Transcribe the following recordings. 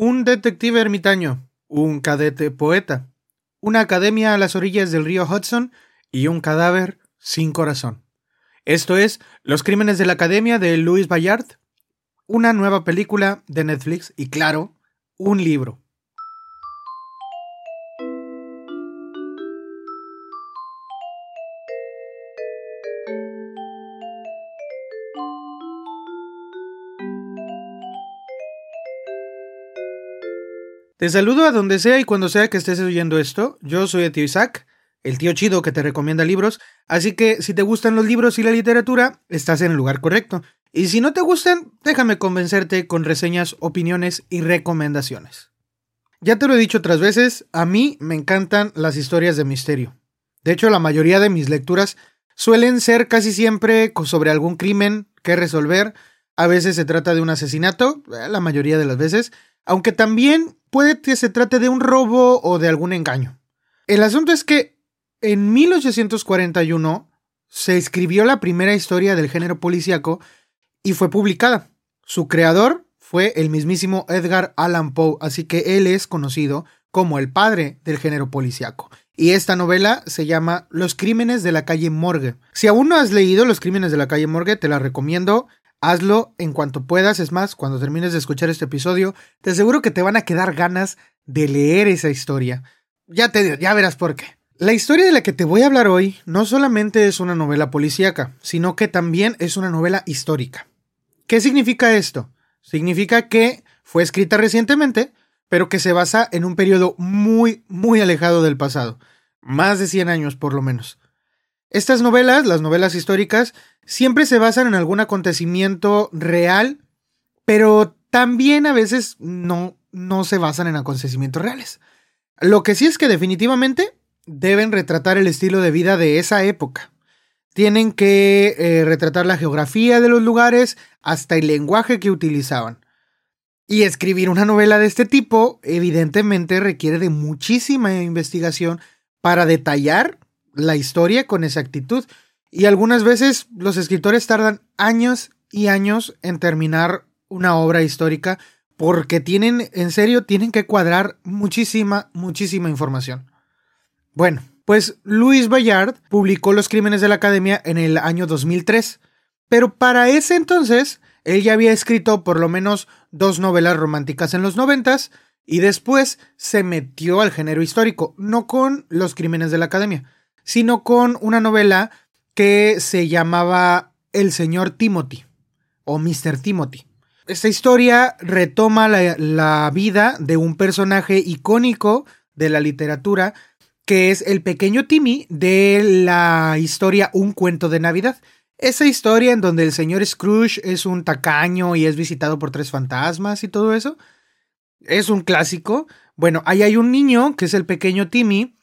Un detective ermitaño, un cadete poeta, una academia a las orillas del río Hudson y un cadáver sin corazón. Esto es Los Crímenes de la Academia de Louis Bayard, una nueva película de Netflix y claro, un libro. Te saludo a donde sea y cuando sea que estés oyendo esto. Yo soy el tío Isaac, el tío chido que te recomienda libros, así que si te gustan los libros y la literatura, estás en el lugar correcto. Y si no te gustan, déjame convencerte con reseñas, opiniones y recomendaciones. Ya te lo he dicho otras veces, a mí me encantan las historias de misterio. De hecho, la mayoría de mis lecturas suelen ser casi siempre sobre algún crimen que resolver. A veces se trata de un asesinato, eh, la mayoría de las veces, aunque también puede que se trate de un robo o de algún engaño. El asunto es que en 1841 se escribió la primera historia del género policíaco y fue publicada. Su creador fue el mismísimo Edgar Allan Poe, así que él es conocido como el padre del género policíaco. Y esta novela se llama Los crímenes de la calle Morgue. Si aún no has leído Los crímenes de la calle Morgue, te la recomiendo. Hazlo en cuanto puedas. Es más, cuando termines de escuchar este episodio, te aseguro que te van a quedar ganas de leer esa historia. Ya te ya verás por qué. La historia de la que te voy a hablar hoy no solamente es una novela policíaca, sino que también es una novela histórica. ¿Qué significa esto? Significa que fue escrita recientemente, pero que se basa en un periodo muy, muy alejado del pasado. Más de 100 años por lo menos. Estas novelas, las novelas históricas, siempre se basan en algún acontecimiento real, pero también a veces no, no se basan en acontecimientos reales. Lo que sí es que definitivamente deben retratar el estilo de vida de esa época. Tienen que eh, retratar la geografía de los lugares hasta el lenguaje que utilizaban. Y escribir una novela de este tipo evidentemente requiere de muchísima investigación para detallar la historia con exactitud. Y algunas veces los escritores tardan años y años en terminar una obra histórica porque tienen, en serio, tienen que cuadrar muchísima, muchísima información. Bueno, pues Luis Bayard publicó Los Crímenes de la Academia en el año 2003, pero para ese entonces él ya había escrito por lo menos dos novelas románticas en los noventas y después se metió al género histórico, no con Los Crímenes de la Academia, sino con una novela que se llamaba El señor Timothy o Mr. Timothy. Esta historia retoma la, vida de un personaje icónico de la literatura que es el pequeño Timmy de la historia Un cuento de Navidad. Esa historia en donde el señor Scrooge es un tacaño y es visitado por tres fantasmas y todo eso. Es un clásico. Bueno, ahí hay un niño que es el pequeño Timmy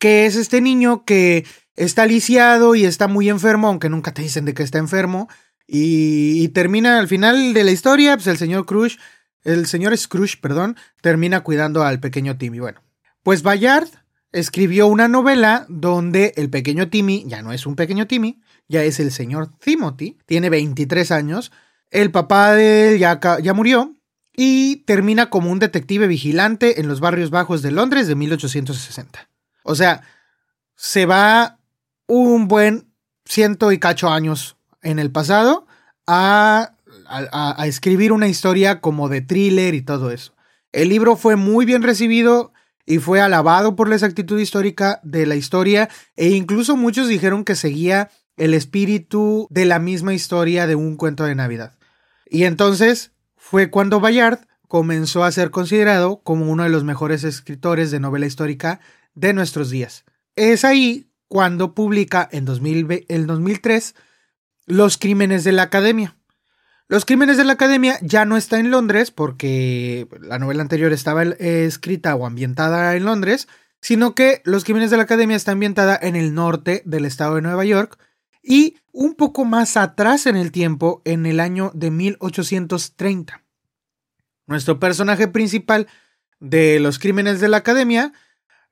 que es este niño que está lisiado y está muy enfermo, aunque nunca te dicen de que está enfermo. Y, termina al final de la historia, pues el señor Scrooge, el señor Scrooge, perdón, termina cuidando al pequeño Timmy. Bueno, pues Bayard escribió una novela donde el pequeño Timmy ya no es un pequeño Timmy, ya es el señor Timothy, tiene 23 años, el papá de él ya, ya murió y termina como un detective vigilante en los barrios bajos de Londres de 1860. O sea, se va un buen ciento y cacho años en el pasado a, a, escribir una historia como de thriller y todo eso. El libro fue muy bien recibido y fue alabado por la exactitud histórica de la historia e incluso muchos dijeron que seguía el espíritu de la misma historia de un cuento de Navidad. Y entonces fue cuando Bayard comenzó a ser considerado como uno de los mejores escritores de novela histórica de nuestros días. Es ahí cuando publica en el 2003 Los Crímenes de la Academia. Los Crímenes de la Academia ya no está en Londres porque la novela anterior estaba escrita o ambientada en Londres, sino que Los Crímenes de la Academia está ambientada en el norte del estado de Nueva York y un poco más atrás en el tiempo, en el año de 1830. Nuestro personaje principal de Los Crímenes de la Academia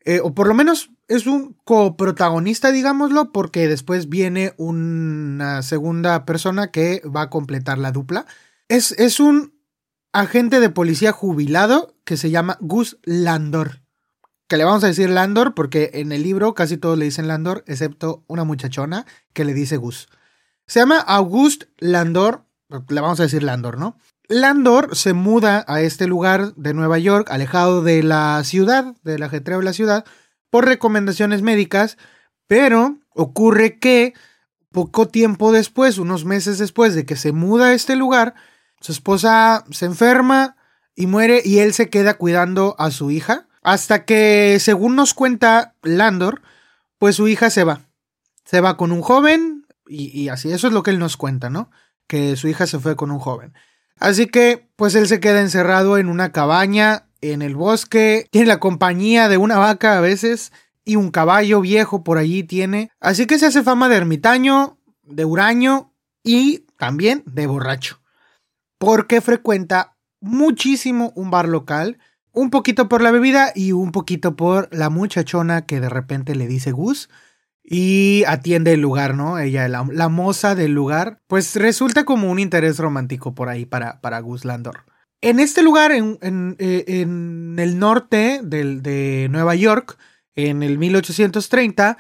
eh, o por lo menos es un coprotagonista, digámoslo, porque después viene una segunda persona que va a completar la dupla. Es, es un agente de policía jubilado que se llama Gus Landor. Que le vamos a decir Landor porque en el libro casi todos le dicen Landor, excepto una muchachona que le dice Gus. Se llama August Landor, le vamos a decir Landor, ¿no? Landor se muda a este lugar de Nueva York, alejado de la ciudad, del ajetreo de la ciudad, por recomendaciones médicas, pero ocurre que poco tiempo después, unos meses después de que se muda a este lugar, su esposa se enferma y muere y él se queda cuidando a su hija, hasta que, según nos cuenta Landor, pues su hija se va. Se va con un joven y, y así, eso es lo que él nos cuenta, ¿no? Que su hija se fue con un joven. Así que, pues él se queda encerrado en una cabaña en el bosque, tiene la compañía de una vaca a veces y un caballo viejo por allí tiene. Así que se hace fama de ermitaño, de huraño y también de borracho. Porque frecuenta muchísimo un bar local, un poquito por la bebida y un poquito por la muchachona que de repente le dice Gus y atiende el lugar, ¿no? Ella, la, moza del lugar, pues resulta como un interés romántico por ahí para, para Gus Landor. En este lugar, en, en, eh, en el norte del, de Nueva York, en el 1830,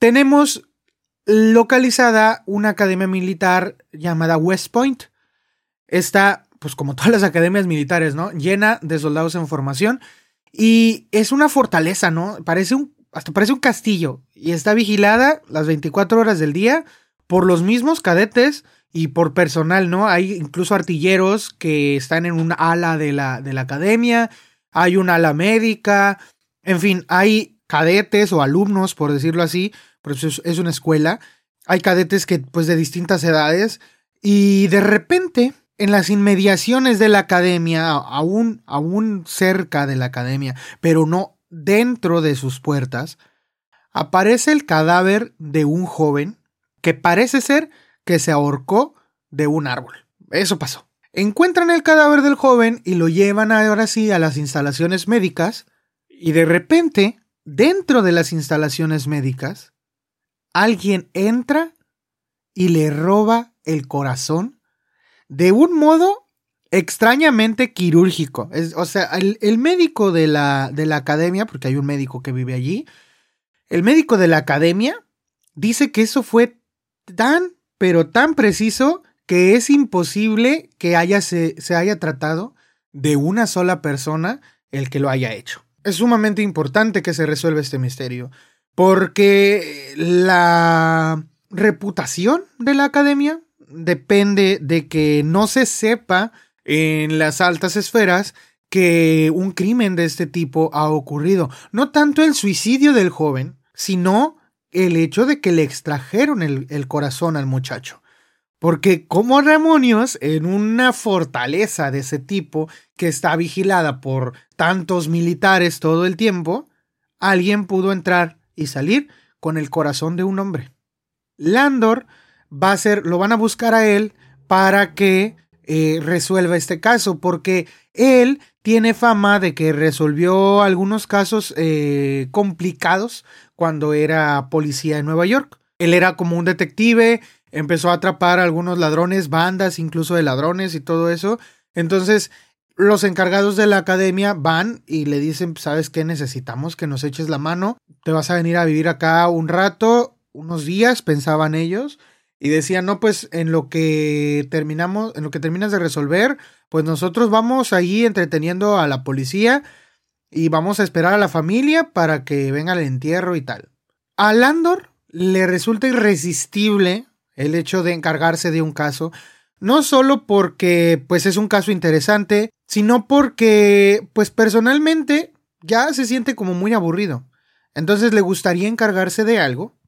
tenemos localizada una academia militar llamada West Point. Está, pues como todas las academias militares, ¿no? Llena de soldados en formación. Y es una fortaleza, ¿no? Parece un hasta parece un castillo y está vigilada las 24 horas del día por los mismos cadetes y por personal, ¿no? Hay incluso artilleros que están en un ala de la, de la academia, hay un ala médica, en fin, hay cadetes o alumnos, por decirlo así, por eso es, una escuela, hay cadetes que pues de distintas edades y de repente en las inmediaciones de la academia, aún, aún cerca de la academia, pero no dentro de sus puertas, aparece el cadáver de un joven que parece ser que se ahorcó de un árbol. Eso pasó. Encuentran el cadáver del joven y lo llevan ahora sí a las instalaciones médicas y de repente, dentro de las instalaciones médicas, alguien entra y le roba el corazón de un modo extrañamente quirúrgico. Es, o sea, el, médico de la, de la academia, porque hay un médico que vive allí, el médico de la academia dice que eso fue tan, pero tan preciso que es imposible que haya, se, se haya tratado de una sola persona el que lo haya hecho. Es sumamente importante que se resuelva este misterio, porque la reputación de la academia depende de que no se sepa en las altas esferas que un crimen de este tipo ha ocurrido. No tanto el suicidio del joven, sino el hecho de que le extrajeron el, corazón al muchacho. Porque como demonios, en una fortaleza de ese tipo que está vigilada por tantos militares todo el tiempo, alguien pudo entrar y salir con el corazón de un hombre. Landor va a ser, lo van a buscar a él para que eh, resuelva este caso, porque él tiene fama de que resolvió algunos casos eh, complicados cuando era policía en Nueva York. Él era como un detective, empezó a atrapar a algunos ladrones, bandas incluso de ladrones y todo eso. Entonces, los encargados de la academia van y le dicen, ¿sabes qué? Necesitamos que nos eches la mano. Te vas a venir a vivir acá un rato, unos días, pensaban ellos y decían, no, pues en lo que terminamos, en lo que terminas de resolver, pues nosotros vamos ahí entreteniendo a la policía y vamos a esperar a la familia para que venga el entierro y tal. A Landor le resulta irresistible el hecho de encargarse de un caso, no solo porque pues es un caso interesante, sino porque pues personalmente ya se siente como muy aburrido. Entonces le gustaría encargarse de algo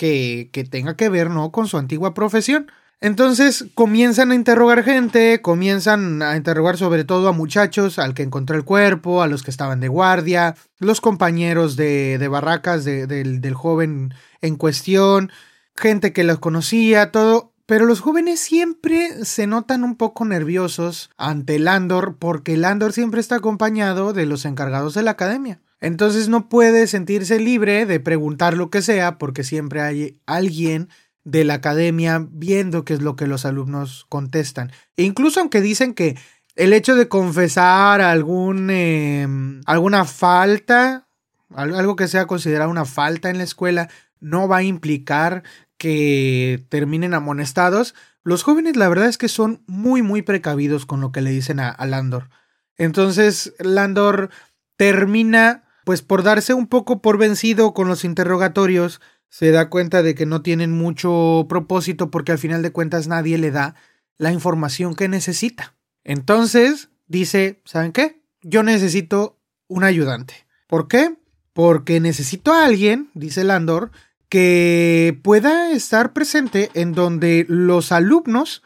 que, tenga que ver, ¿no? Con su antigua profesión. Entonces comienzan a interrogar gente, comienzan a interrogar sobre todo a muchachos, al que encontró el cuerpo, a los que estaban de guardia, los compañeros de, de barracas del, del joven en cuestión, gente que los conocía, todo. Pero los jóvenes siempre se notan un poco nerviosos ante Landor porque Landor siempre está acompañado de los encargados de la academia. Entonces no puede sentirse libre de preguntar lo que sea porque siempre hay alguien de la academia viendo qué es lo que los alumnos contestan. E incluso aunque dicen que, el hecho de confesar algún, em, alguna falta, algo que sea considerado una falta en la escuela, no va a implicar que terminen amonestados. Los jóvenes la verdad es que son muy muy precavidos con lo que le dicen a, a Landor. Entonces Landor termina pues por darse un poco por vencido con los interrogatorios, se da cuenta de que no tienen mucho propósito porque al final de cuentas nadie le da la información que necesita. Entonces dice, ¿saben qué? Yo necesito un ayudante. ¿Por qué? Porque necesito a alguien, dice Landor, que pueda estar presente en donde los alumnos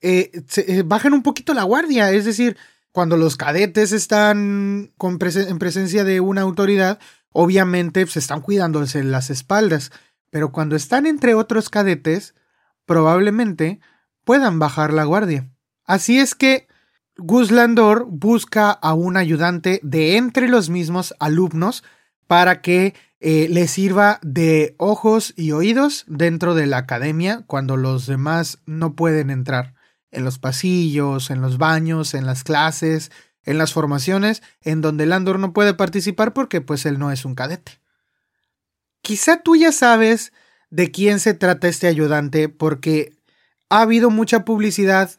eh, eh, bajen un poquito la guardia. Es decir, cuando los cadetes están en presencia de una autoridad, obviamente se están cuidándose las espaldas. Pero cuando están entre otros cadetes, probablemente puedan bajar la guardia. Así es que Gus Landor busca a un ayudante de entre los mismos alumnos para que eh, le sirva de ojos y oídos dentro de la academia cuando los demás no pueden entrar en los pasillos, en los baños, en las clases, en las formaciones, en donde Landor no puede participar porque pues él no es un cadete. Quizá tú ya sabes de quién se trata este ayudante porque ha habido mucha publicidad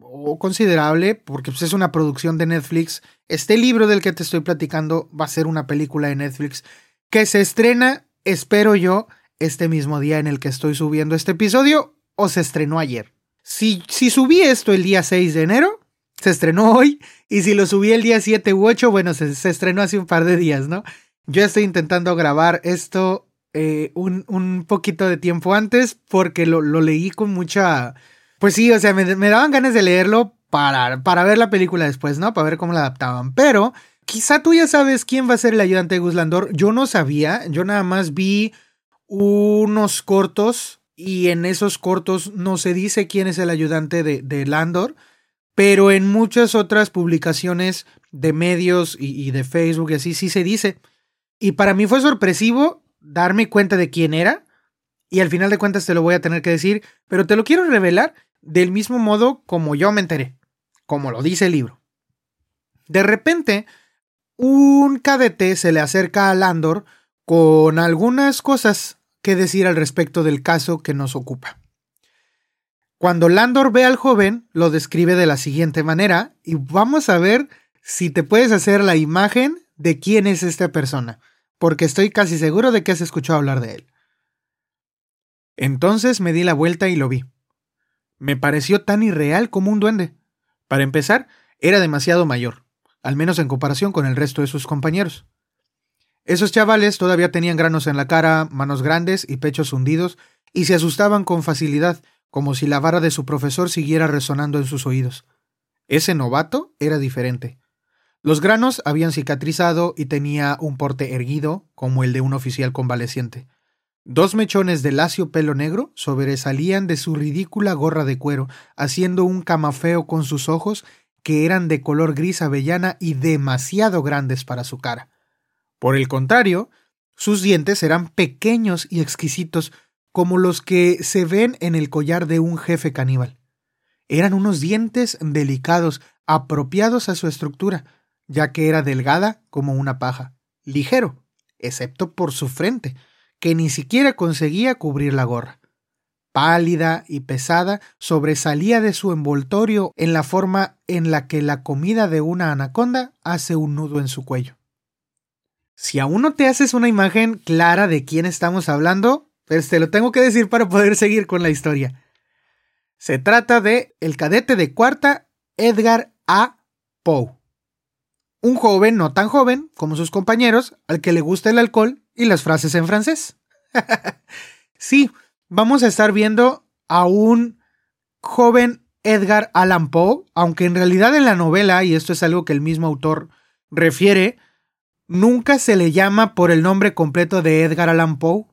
o considerable porque pues, es una producción de Netflix. Este libro del que te estoy platicando va a ser una película de Netflix que se estrena, espero yo, este mismo día en el que estoy subiendo este episodio o se estrenó ayer. Si, si subí esto el día 6 de enero, se estrenó hoy. Y si lo subí el día 7 u 8, bueno, se, estrenó hace un par de días, ¿no? Yo estoy intentando grabar esto eh, un, un, poquito de tiempo antes porque lo, lo, leí con mucha... Pues sí, o sea, me, me daban ganas de leerlo para, para ver la película después, ¿no? Para ver cómo la adaptaban. Pero quizá tú ya sabes quién va a ser el ayudante de Guslandor. Yo no sabía, yo nada más vi unos cortos y en esos cortos no se dice quién es el ayudante de, de Landor, pero en muchas otras publicaciones de medios y, y de Facebook y así sí se dice. Y para mí fue sorpresivo darme cuenta de quién era. Y al final de cuentas te lo voy a tener que decir, pero te lo quiero revelar del mismo modo como yo me enteré, como lo dice el libro. De repente, un cadete se le acerca a Landor con algunas cosas que decir al respecto del caso que nos ocupa. Cuando Landor ve al joven, lo describe de la siguiente manera y vamos a ver si te puedes hacer la imagen de quién es esta persona, porque estoy casi seguro de que has escuchado hablar de él. Entonces me di la vuelta y lo vi. Me pareció tan irreal como un duende. Para empezar, era demasiado mayor, al menos en comparación con el resto de sus compañeros. Esos chavales todavía tenían granos en la cara, manos grandes y pechos hundidos, y se asustaban con facilidad, como si la vara de su profesor siguiera resonando en sus oídos. Ese novato era diferente. Los granos habían cicatrizado y tenía un porte erguido, como el de un oficial convaleciente. Dos mechones de lacio pelo negro sobresalían de su ridícula gorra de cuero, haciendo un camafeo con sus ojos, que eran de color gris avellana y demasiado grandes para su cara. Por el contrario, sus dientes eran pequeños y exquisitos, como los que se ven en el collar de un jefe caníbal. Eran unos dientes delicados, apropiados a su estructura, ya que era delgada como una paja, ligero, excepto por su frente, que ni siquiera conseguía cubrir la gorra. Pálida y pesada, sobresalía de su envoltorio en la forma en la que la comida de una anaconda hace un nudo en su cuello. Si aún no te haces una imagen clara de quién estamos hablando, pues te lo tengo que decir para poder seguir con la historia. Se trata de el cadete de cuarta Edgar A. Poe. Un joven no tan joven como sus compañeros, al que le gusta el alcohol y las frases en francés. sí, vamos a estar viendo a un joven Edgar Allan Poe, aunque en realidad en la novela, y esto es algo que el mismo autor refiere, nunca se le llama por el nombre completo de Edgar Allan Poe,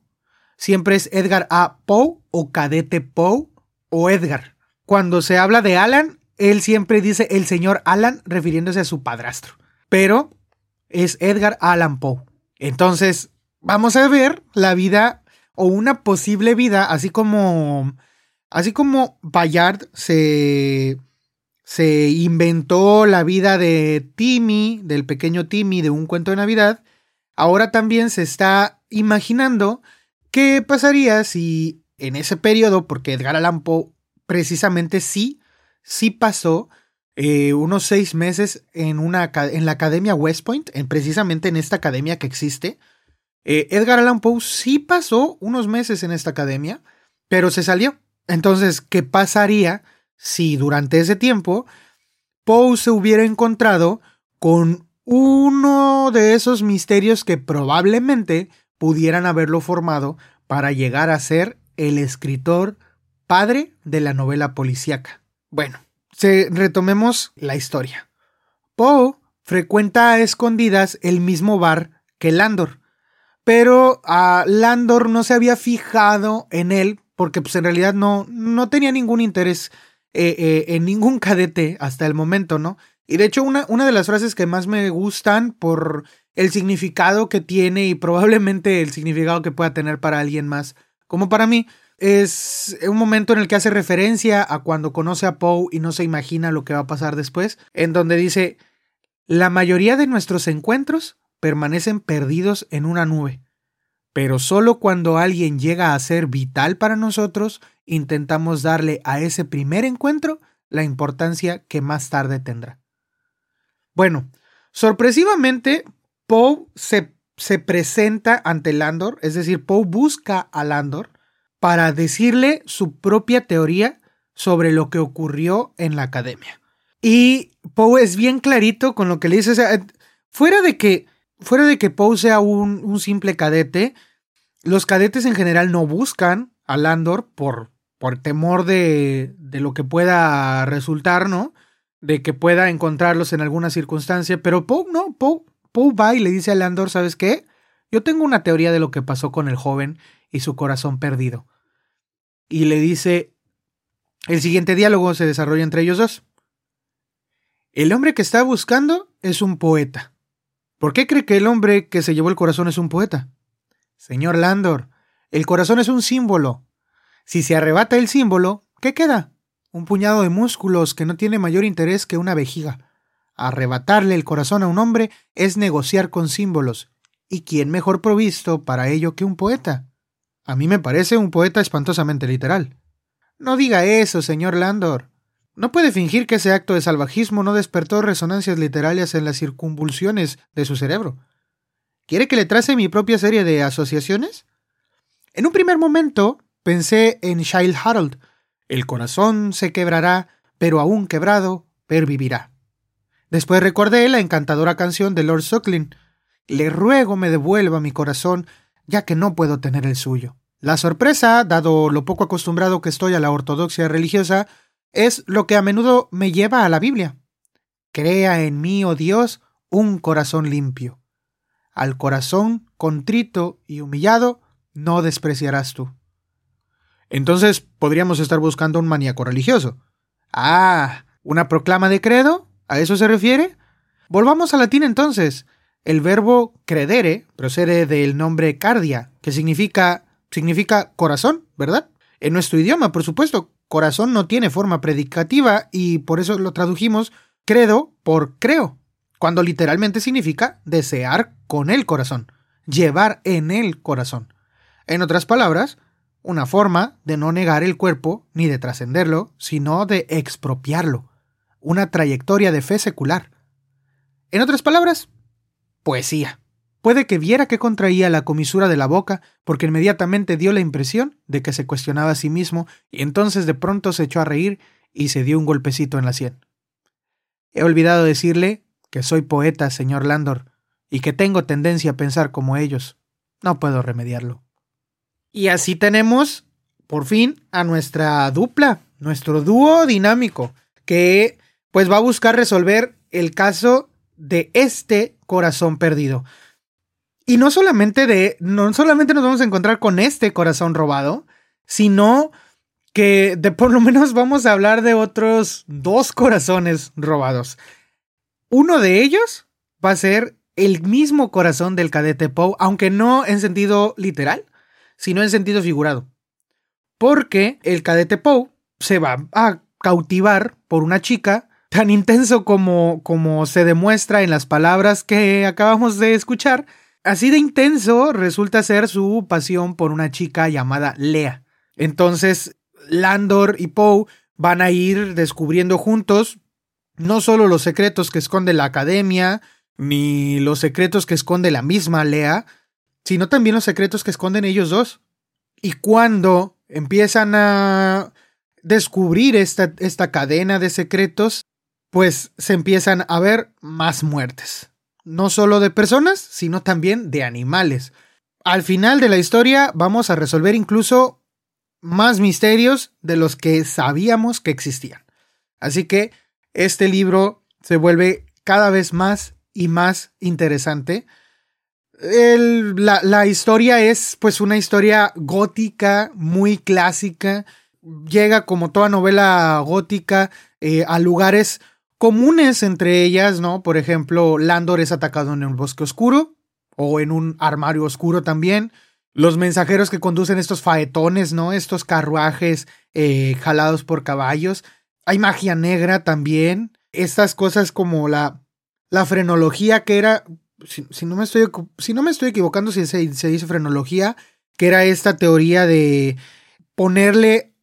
siempre es Edgar A. Poe o Cadete Poe o Edgar. Cuando se habla de Alan, él siempre dice el señor Alan refiriéndose a su padrastro. Pero es Edgar Allan Poe. Entonces, vamos a ver la vida o una posible vida, así como así como Bayard se se inventó la vida de Timmy, del pequeño Timmy de un cuento de Navidad, ahora también se está imaginando qué pasaría si en ese periodo, porque Edgar Allan Poe precisamente sí, sí pasó eh, unos seis meses en, una, en la Academia West Point, en, precisamente en esta academia que existe. Eh, Edgar Allan Poe sí pasó unos meses en esta academia, pero se salió. Entonces, ¿qué pasaría si durante ese tiempo Poe se hubiera encontrado con uno de esos misterios que probablemente pudieran haberlo formado para llegar a ser el escritor padre de la novela policíaca? Bueno, se, retomemos la historia. Poe frecuenta a escondidas el mismo bar que Landor, pero a Landor no se había fijado en él porque pues en realidad no, no tenía ningún interés eh, eh, en ningún cadete hasta el momento, ¿no? Y de hecho una, una de las frases que más me gustan por el significado que tiene y probablemente el significado que pueda tener para alguien más, como para mí, es un momento en el que hace referencia a cuando conoce a Poe y no se imagina lo que va a pasar después, en donde dice, la mayoría de nuestros encuentros permanecen perdidos en una nube, pero solo cuando alguien llega a ser vital para nosotros, intentamos darle a ese primer encuentro la importancia que más tarde tendrá. Bueno, sorpresivamente, Poe se, se presenta ante Landor, es decir, Poe busca a Landor, para decirle su propia teoría sobre lo que ocurrió en la academia. Y Poe es bien clarito con lo que le dice. fuera de que, fuera de que Poe sea un, simple cadete, los cadetes en general no buscan a Landor por, por temor de, de lo que pueda resultar, ¿no? De que pueda encontrarlos en alguna circunstancia. Pero Poe no, Poe, Poe va y le dice a Landor, ¿sabes qué? Yo tengo una teoría de lo que pasó con el joven y su corazón perdido y le dice, el siguiente diálogo se desarrolla entre ellos dos. El hombre que está buscando es un poeta. ¿Por qué cree que el hombre que se llevó el corazón es un poeta? Señor Landor, el corazón es un símbolo. Si se arrebata el símbolo, ¿qué queda? Un puñado de músculos que no tiene mayor interés que una vejiga. Arrebatarle el corazón a un hombre es negociar con símbolos. ¿Y quién mejor provisto para ello que un poeta? A mí me parece un poeta espantosamente literal. No diga eso, señor Landor. No puede fingir que ese acto de salvajismo no despertó resonancias literarias en las circunvulsiones de su cerebro. ¿Quiere que le trace mi propia serie de asociaciones? En un primer momento pensé en Child Harold. El corazón se quebrará, pero aún quebrado, pervivirá. Después recordé la encantadora canción de Lord Suckling. Le ruego me devuelva mi corazón ya que no puedo tener el suyo. La sorpresa, dado lo poco acostumbrado que estoy a la ortodoxia religiosa, es lo que a menudo me lleva a la Biblia. Crea en mí, oh Dios, un corazón limpio. Al corazón contrito y humillado no despreciarás tú. Entonces podríamos estar buscando un maníaco religioso. Ah, ¿una proclama de credo? ¿A eso se refiere? Volvamos al latín entonces. El verbo credere procede del nombre cardia, que significa, significa corazón, ¿verdad? En nuestro idioma, por supuesto, corazón no tiene forma predicativa y por eso lo tradujimos credo por creo, cuando literalmente significa desear con el corazón, llevar en el corazón. En otras palabras, una forma de no negar el cuerpo ni de trascenderlo, sino de expropiarlo, una trayectoria de fe secular. En otras palabras, poesía. Puede que viera que contraía la comisura de la boca, porque inmediatamente dio la impresión de que se cuestionaba a sí mismo, y entonces de pronto se echó a reír y se dio un golpecito en la sien. He olvidado decirle que soy poeta, señor Landor, y que tengo tendencia a pensar como ellos. No puedo remediarlo. Y así tenemos, por fin, a nuestra dupla, nuestro dúo dinámico, que pues va a buscar resolver el caso de este corazón perdido. Y no solamente de, no solamente nos vamos a encontrar con este corazón robado, sino que de por lo menos vamos a hablar de otros dos corazones robados. Uno de ellos va a ser el mismo corazón del cadete Poe, aunque no en sentido literal, sino en sentido figurado. Porque el cadete Poe se va a cautivar por una chica tan intenso como, como se demuestra en las palabras que acabamos de escuchar, así de intenso resulta ser su pasión por una chica llamada Lea. Entonces, Landor y Poe van a ir descubriendo juntos no solo los secretos que esconde la academia, ni los secretos que esconde la misma Lea, sino también los secretos que esconden ellos dos. Y cuando empiezan a descubrir esta, esta cadena de secretos, pues se empiezan a ver más muertes. No solo de personas, sino también de animales. Al final de la historia vamos a resolver incluso más misterios de los que sabíamos que existían. Así que este libro se vuelve cada vez más y más interesante. La, la, historia es pues una historia gótica, muy clásica. Llega como toda novela gótica eh, a lugares comunes entre ellas, ¿no? Por ejemplo, Landor es atacado en un bosque oscuro o en un armario oscuro también. Los mensajeros que conducen estos faetones, ¿no? Estos carruajes eh, jalados por caballos. Hay magia negra también. Estas cosas como la, la frenología que era, si, no me estoy, si no me estoy equivocando, si se, dice frenología, que era esta teoría de ponerle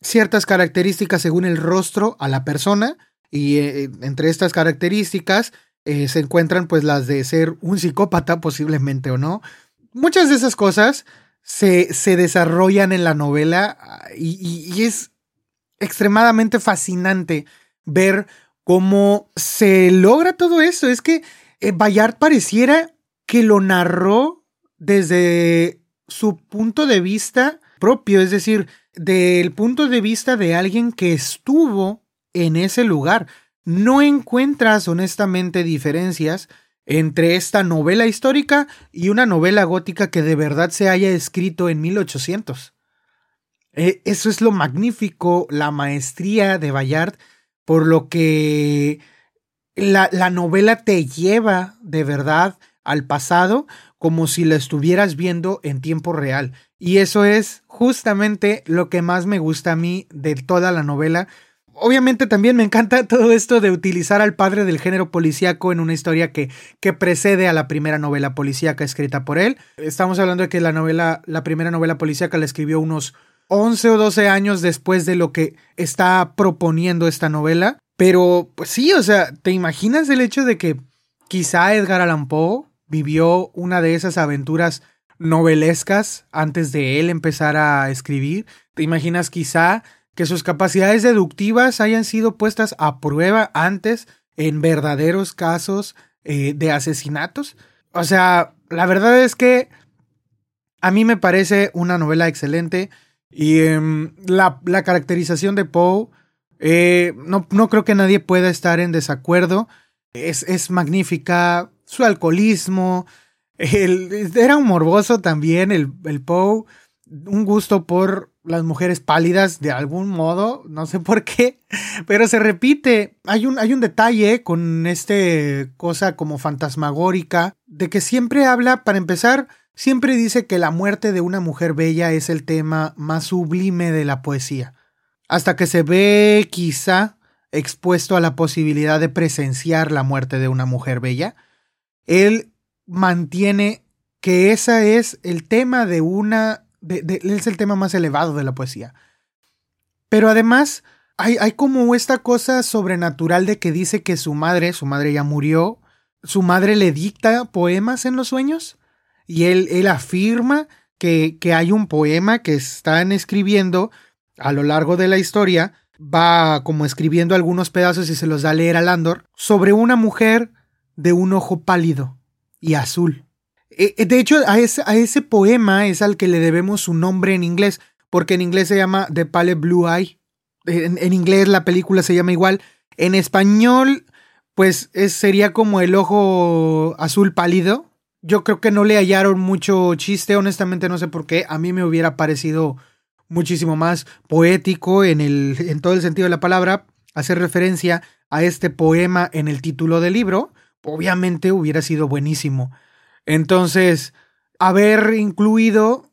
ciertas características según el rostro a la persona y eh, entre estas características eh, se encuentran pues las de ser un psicópata posiblemente o no. Muchas de esas cosas se, se desarrollan en la novela ah, y, es extremadamente fascinante ver cómo se logra todo eso. Es que eh, Bayard pareciera que lo narró desde su punto de vista propio, es decir, del punto de vista de alguien que estuvo en ese lugar. No encuentras honestamente diferencias entre esta novela histórica y una novela gótica que de verdad se haya escrito en 1800. Eh, eso es lo magnífico, la maestría de Bayard, por lo que la, la novela te lleva de verdad al pasado como si la estuvieras viendo en tiempo real. Y eso es justamente lo que más me gusta a mí de toda la novela, obviamente también me encanta todo esto de utilizar al padre del género policíaco en una historia que, que precede a la primera novela policíaca escrita por él. Estamos hablando de que la novela, la primera novela policíaca la escribió unos 11 o 12 años después de lo que está proponiendo esta novela. Pero, pues sí, o sea, ¿te imaginas el hecho de que quizá Edgar Allan Poe vivió una de esas aventuras novelescas antes de él empezar a escribir? ¿Te imaginas quizá que sus capacidades deductivas hayan sido puestas a prueba antes en verdaderos casos eh, de asesinatos. O sea, la verdad es que a mí me parece una novela excelente y em, la, caracterización de Poe, eh, no, no, creo que nadie pueda estar en desacuerdo. Es, es magnífica, su alcoholismo, el, era un morboso también el, el Poe, un gusto por las mujeres pálidas de algún modo, no sé por qué, pero se repite. Hay un, hay un detalle con este cosa como fantasmagórica, de que siempre habla, para empezar, siempre dice que la muerte de una mujer bella es el tema más sublime de la poesía. Hasta que se ve quizá expuesto a la posibilidad de presenciar la muerte de una mujer bella, él mantiene que ese es el tema de una es el tema más elevado de la poesía. Pero además hay, hay como esta cosa sobrenatural de que dice que su madre, su madre ya murió, su madre le dicta poemas en los sueños y él, él afirma que, que hay un poema que están escribiendo a lo largo de la historia, va como escribiendo algunos pedazos y se los da a leer a Landor, sobre una mujer de un ojo pálido y azul. Eh, eh, de hecho, a ese, a ese, poema es al que le debemos su nombre en inglés, porque en inglés se llama The Pale Blue Eye. En, inglés la película se llama igual. En español, pues sería como el ojo azul pálido. Yo creo que no le hallaron mucho chiste, honestamente no sé por qué. A mí me hubiera parecido muchísimo más poético en, el, en todo el sentido de la palabra hacer referencia a este poema en el título del libro. Obviamente hubiera sido buenísimo. Entonces, haber incluido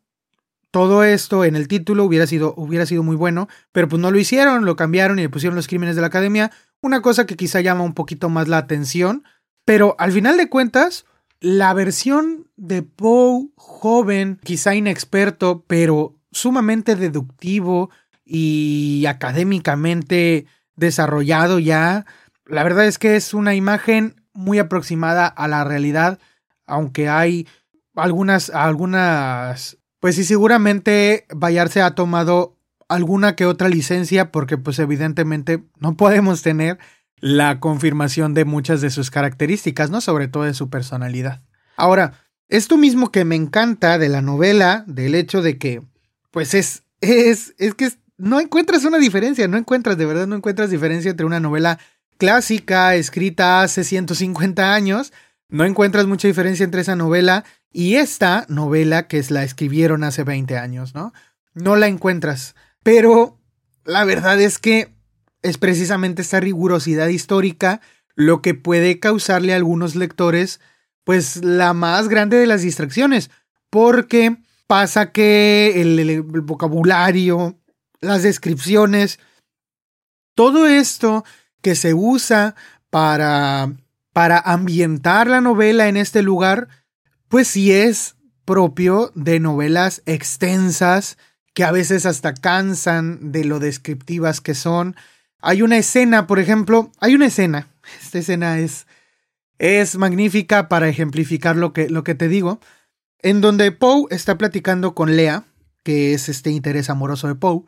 todo esto en el título hubiera sido, hubiera sido muy bueno, pero pues no lo hicieron, lo cambiaron y le pusieron los crímenes de la academia, una cosa que quizá llama un poquito más la atención, pero al final de cuentas, la versión de Poe joven, quizá inexperto, pero sumamente deductivo y académicamente desarrollado ya, la verdad es que es una imagen muy aproximada a la realidad, aunque hay algunas, algunas, pues sí, seguramente Bayard se ha tomado alguna que otra licencia porque pues evidentemente no podemos tener la confirmación de muchas de sus características, ¿no? Sobre todo de su personalidad. Ahora, esto mismo que me encanta de la novela, del hecho de que, pues es, es, es que no encuentras una diferencia, no encuentras, de verdad no encuentras diferencia entre una novela clásica escrita hace 150 años, no encuentras mucha diferencia entre esa novela y esta novela que la escribieron hace 20 años, ¿no? No la encuentras. Pero la verdad es que es precisamente esta rigurosidad histórica lo que puede causarle a algunos lectores pues la más grande de las distracciones, porque pasa que el, vocabulario, las descripciones, todo esto que se usa para, para ambientar la novela en este lugar, pues sí es propio de novelas extensas que a veces hasta cansan de lo descriptivas que son. Hay una escena, por ejemplo, hay una escena, esta escena es, es magnífica para ejemplificar lo que, lo que te digo, en donde Poe está platicando con Lea, que es este interés amoroso de Poe,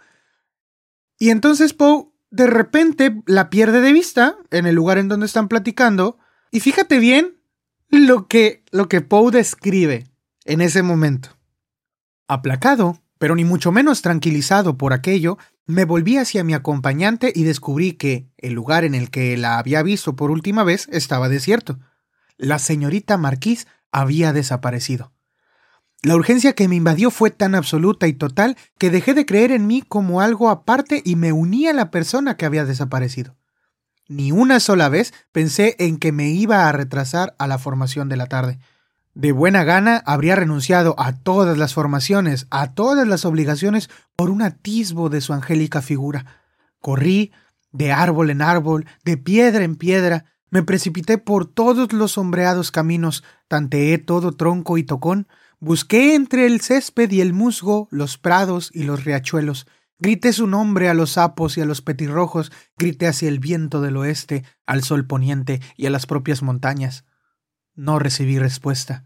y entonces Poe de repente la pierde de vista en el lugar en donde están platicando, y fíjate bien lo que, lo que Poe describe en ese momento. Aplacado, pero ni mucho menos tranquilizado por aquello, me volví hacia mi acompañante y descubrí que el lugar en el que la había visto por última vez estaba desierto. La señorita Marquís había desaparecido. La urgencia que me invadió fue tan absoluta y total que dejé de creer en mí como algo aparte y me uní a la persona que había desaparecido. Ni una sola vez pensé en que me iba a retrasar a la formación de la tarde. De buena gana habría renunciado a todas las formaciones, a todas las obligaciones, por un atisbo de su angélica figura. Corrí de árbol en árbol, de piedra en piedra, me precipité por todos los sombreados caminos, tanteé todo tronco y tocón, busqué entre el césped y el musgo los prados y los riachuelos, Grité su nombre a los sapos y a los petirrojos, grité hacia el viento del oeste, al sol poniente y a las propias montañas. No recibí respuesta.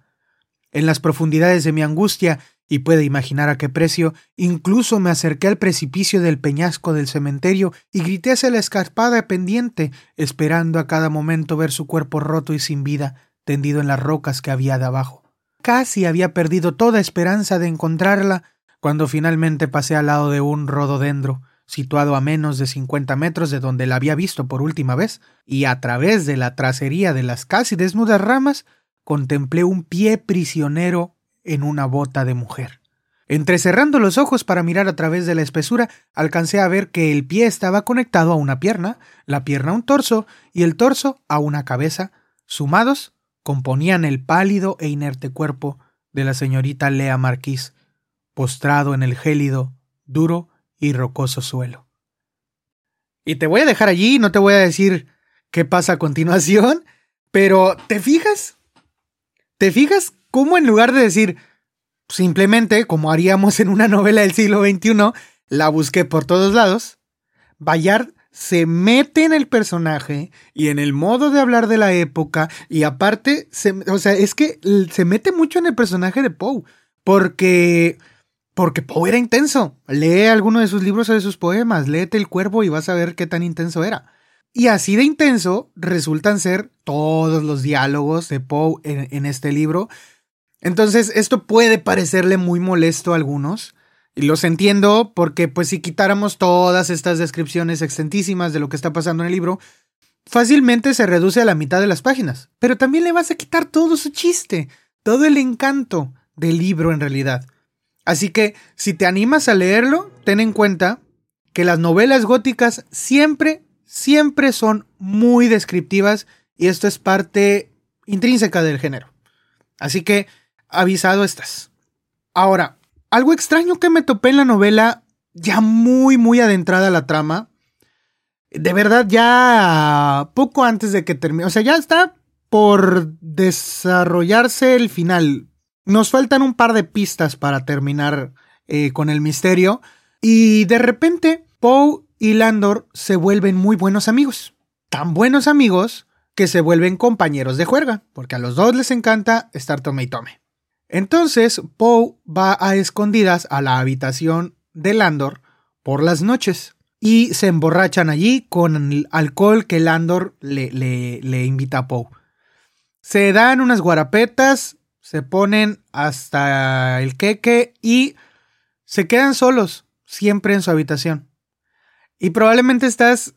En las profundidades de mi angustia, y puede imaginar a qué precio, incluso me acerqué al precipicio del peñasco del cementerio y grité hacia la escarpada pendiente, esperando a cada momento ver su cuerpo roto y sin vida, tendido en las rocas que había de abajo. Casi había perdido toda esperanza de encontrarla, cuando finalmente pasé al lado de un rododendro, situado a menos de cincuenta metros de donde la había visto por última vez, y a través de la tracería de las casi desnudas ramas, contemplé un pie prisionero en una bota de mujer. Entrecerrando los ojos para mirar a través de la espesura, alcancé a ver que el pie estaba conectado a una pierna, la pierna a un torso y el torso a una cabeza. Sumados, componían el pálido e inerte cuerpo de la señorita Lea Marquís, postrado en el gélido, duro y rocoso suelo. Y te voy a dejar allí, no te voy a decir qué pasa a continuación, pero ¿te fijas? ¿Te fijas cómo en lugar de decir simplemente, como haríamos en una novela del siglo XXI, la busqué por todos lados, Bayard se mete en el personaje y en el modo de hablar de la época y aparte, o sea, es que se mete mucho en el personaje de Poe, porque porque Poe era intenso. Lee alguno de sus libros o de sus poemas, léete El Cuervo y vas a ver qué tan intenso era. Y así de intenso resultan ser todos los diálogos de Poe en, este libro. Entonces, esto puede parecerle muy molesto a algunos. Los entiendo porque, pues, si quitáramos todas estas descripciones extentísimas de lo que está pasando en el libro, fácilmente se reduce a la mitad de las páginas. Pero también le vas a quitar todo su chiste, todo el encanto del libro en realidad. Así que si te animas a leerlo, ten en cuenta que las novelas góticas siempre, siempre son muy descriptivas y esto es parte intrínseca del género. Así que, avisado estás. Ahora, algo extraño que me topé en la novela, ya muy, muy adentrada la trama, de verdad ya poco antes de que termine, o sea, ya está por desarrollarse el final. Nos faltan un par de pistas para terminar eh, con el misterio. Y de repente, Poe y Landor se vuelven muy buenos amigos. Tan buenos amigos que se vuelven compañeros de juerga, porque a los dos les encanta estar tome y tome. Entonces, Poe va a escondidas a la habitación de Landor por las noches y se emborrachan allí con el alcohol que Landor le, le, le invita a Poe. Se dan unas guarapetas, se ponen hasta el queque y se quedan solos, siempre en su habitación. Y probablemente estás,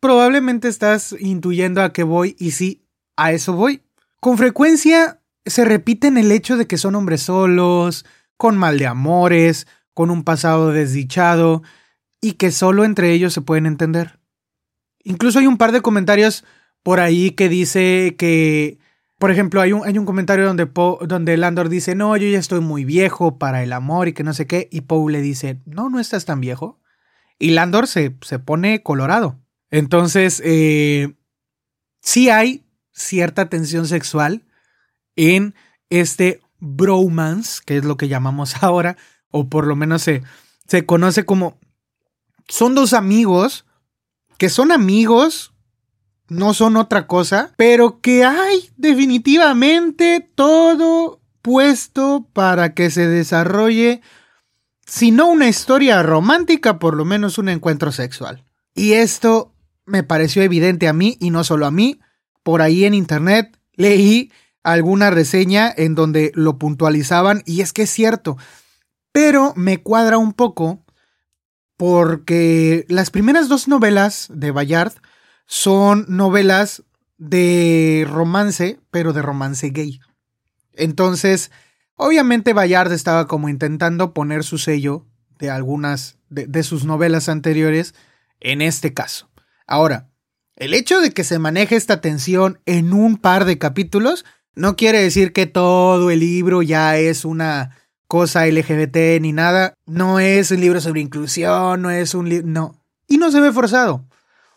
probablemente estás intuyendo a qué voy y sí, a eso voy. Con frecuencia se repiten el hecho de que son hombres solos, con mal de amores, con un pasado desdichado y que solo entre ellos se pueden entender. Incluso hay un par de comentarios por ahí que dice que, por ejemplo, hay un, hay un comentario donde, donde Landor dice, no, yo ya estoy muy viejo para el amor y que no sé qué, y Poe le dice, no, no estás tan viejo. Y Landor se, se pone colorado. Entonces, eh, sí hay cierta tensión sexual en este bromance, que es lo que llamamos ahora, o por lo menos se, se conoce como son dos amigos que son amigos, no son otra cosa, pero que hay definitivamente todo puesto para que se desarrolle, si no una historia romántica, por lo menos un encuentro sexual. Y esto me pareció evidente a mí, y no solo a mí, por ahí en internet leí alguna reseña en donde lo puntualizaban, y es que es cierto, pero me cuadra un poco porque las primeras dos novelas de Bayard son novelas de romance, pero de romance gay. Entonces, obviamente Bayard estaba como intentando poner su sello de algunas de, de, sus novelas anteriores en este caso. Ahora, el hecho de que se maneje esta tensión en un par de capítulos no quiere decir que todo el libro ya es una cosa LGBT ni nada. No es un libro sobre inclusión, no es un libro... No. Y no se ve forzado.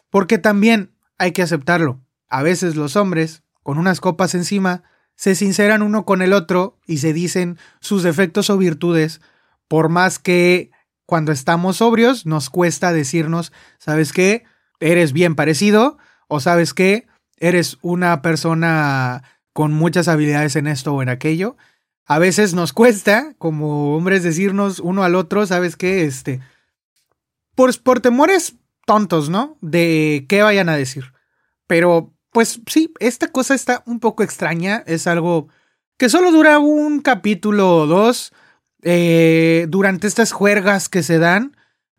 Porque también hay que aceptarlo. A veces los hombres, con unas copas encima, se sinceran uno con el otro y se dicen sus defectos o virtudes, por más que cuando estamos sobrios nos cuesta decirnos, ¿sabes qué? Eres bien parecido o sabes qué? Eres una persona con muchas habilidades en esto o en aquello a veces nos cuesta, como hombres, decirnos uno al otro, ¿sabes qué? Este. Por, por temores tontos, ¿no? De qué vayan a decir. Pero, pues sí, esta cosa está un poco extraña. Es algo que solo dura un capítulo o dos eh, durante estas juergas que se dan.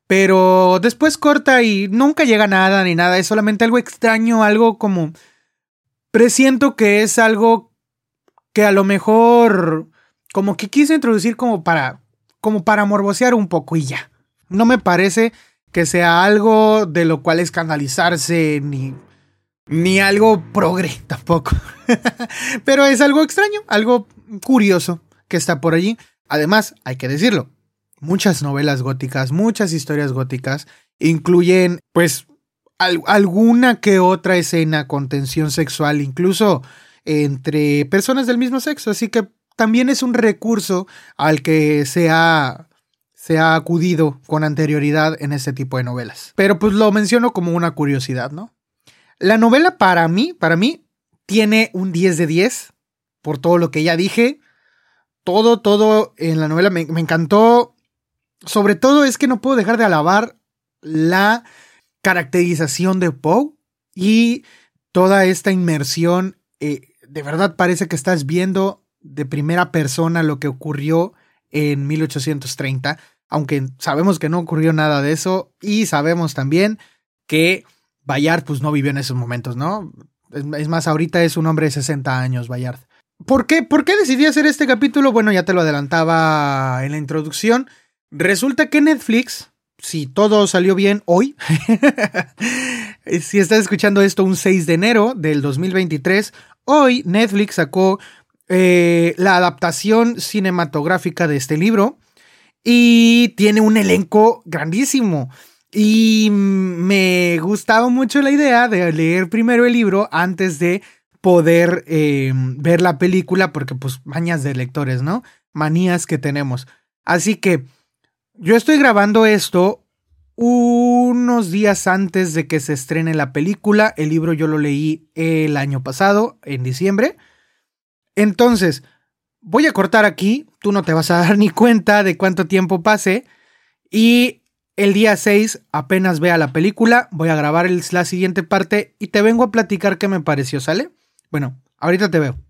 Pero después corta y nunca llega nada ni nada. Es solamente algo extraño, algo como. Presiento que es algo que a lo mejor como que quise introducir como para, como para morbosear un poco y ya. No me parece que sea algo de lo cual escandalizarse ni, ni algo progre tampoco. Pero es algo extraño, algo curioso que está por allí. Además, hay que decirlo, muchas novelas góticas, muchas historias góticas incluyen pues alguna que otra escena con tensión sexual, incluso entre personas del mismo sexo. Así que también es un recurso al que se ha, se ha acudido con anterioridad en este tipo de novelas. Pero pues lo menciono como una curiosidad, ¿no? La novela para mí, para mí, tiene un 10 de 10 por todo lo que ya dije. Todo, todo en la novela me, me encantó. Sobre todo es que no puedo dejar de alabar la caracterización de Poe y toda esta inmersión. Eh, de verdad parece que estás viendo de primera persona lo que ocurrió en 1830, aunque sabemos que no ocurrió nada de eso y sabemos también que Bayard pues no vivió en esos momentos, ¿no? Es más, ahorita es un hombre de 60 años, Bayard. ¿Por qué? ¿Por qué decidí hacer este capítulo? Bueno, ya te lo adelantaba en la introducción. Resulta que Netflix, si todo salió bien hoy, si estás escuchando esto un 6 de enero del 2023, hoy Netflix sacó eh, la adaptación cinematográfica de este libro y tiene un elenco grandísimo. Y me gustaba mucho la idea de leer primero el libro antes de poder eh, ver la película, porque pues mañas de lectores, ¿no? Manías que tenemos. Así que yo estoy grabando esto unos días antes de que se estrene la película. El libro yo lo leí el año pasado, en diciembre. Entonces, voy a cortar aquí. Tú no te vas a dar ni cuenta de cuánto tiempo pase. Y el día 6, apenas vea la película, voy a grabar la siguiente parte y te vengo a platicar qué me pareció, ¿sale? Bueno, ahorita te veo.